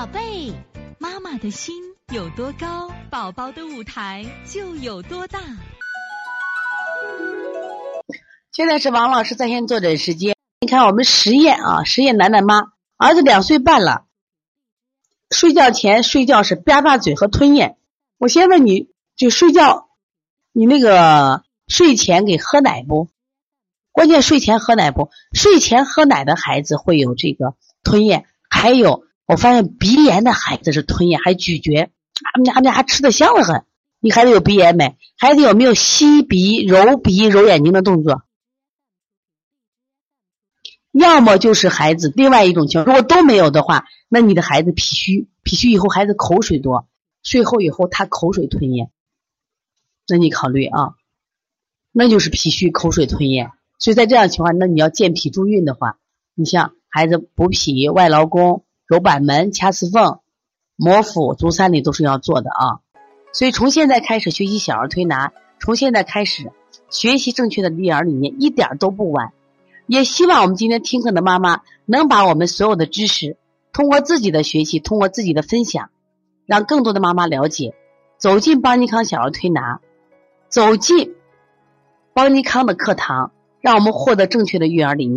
宝贝，妈妈的心有多高，宝宝的舞台就有多大。现在是王老师在线坐诊时间。你看，我们实验啊，实验楠楠妈儿子两岁半了，睡觉前睡觉是吧吧嘴和吞咽。我先问你，就睡觉，你那个睡前给喝奶不？关键睡前喝奶不？睡前喝奶的孩子会有这个吞咽，还有我发现鼻炎的孩子是吞咽还咀嚼，他们家他们家还吃的香的很。你孩子有鼻炎没？孩子有没有吸鼻、揉鼻、揉眼睛的动作？要么就是孩子另外一种情况，如果都没有的话，那你的孩子脾虚，脾虚以后孩子口水多，睡后以后他口水吞咽，那你考虑啊，那就是脾虚口水吞咽。所以在这样情况，那你要健脾助运的话，你像孩子补脾、外劳宫、揉板门、掐丝缝、摩腹、足三里都是要做的啊。所以从现在开始学习小儿推拿，从现在开始学习正确的育儿理念，一点都不晚。也希望我们今天听课的妈妈能把我们所有的知识，通过自己的学习，通过自己的分享，让更多的妈妈了解，走进邦尼康小儿推拿，走进邦尼康的课堂，让我们获得正确的育儿理念。